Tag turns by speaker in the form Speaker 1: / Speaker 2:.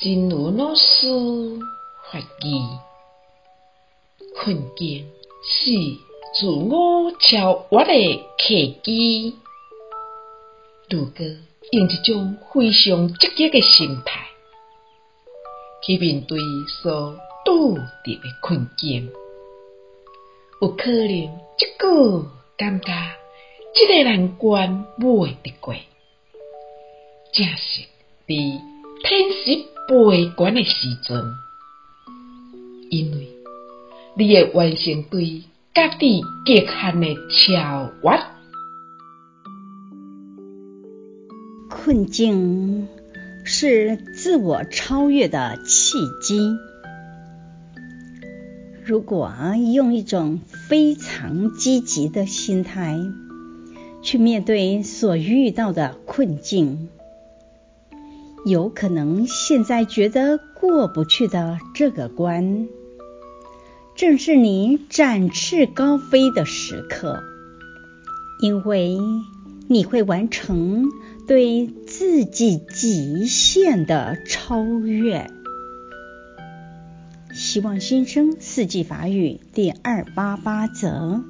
Speaker 1: 真如老师法语，困境是自我超越的契机。如果用一种非常积极的心态去面对所遇到的困境，有可能一个感觉这个难关未得过，正是伫天时。悲观的时阵，因为你会完成对家己极限的超越。
Speaker 2: 困境是自我超越的契机。如果用一种非常积极的心态去面对所遇到的困境，有可能现在觉得过不去的这个关，正是你展翅高飞的时刻，因为你会完成对自己极限的超越。希望新生四季法语第二八八则。